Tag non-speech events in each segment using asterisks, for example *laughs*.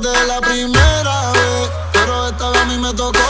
desde la primera vez. Pero esta vez a mí me tocó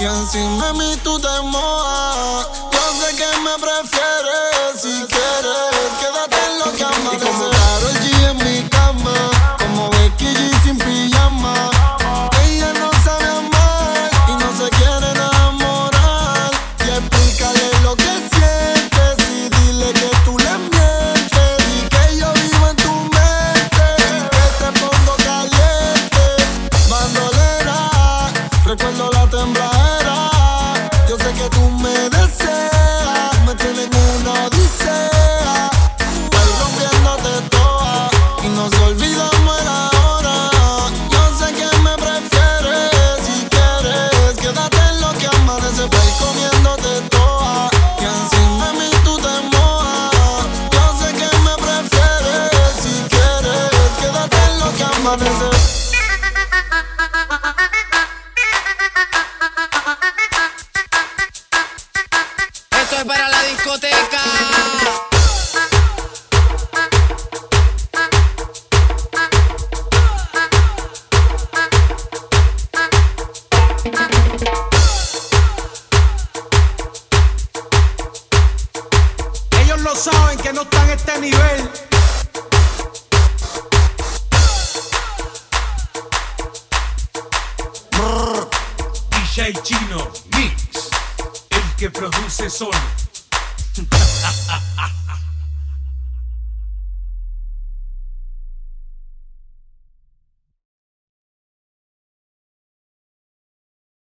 Y encima a mí tú te mojas. Yo sé que me prefieres. no saben que no están a este nivel. DJ Chino Mix, el que produce solo. *laughs*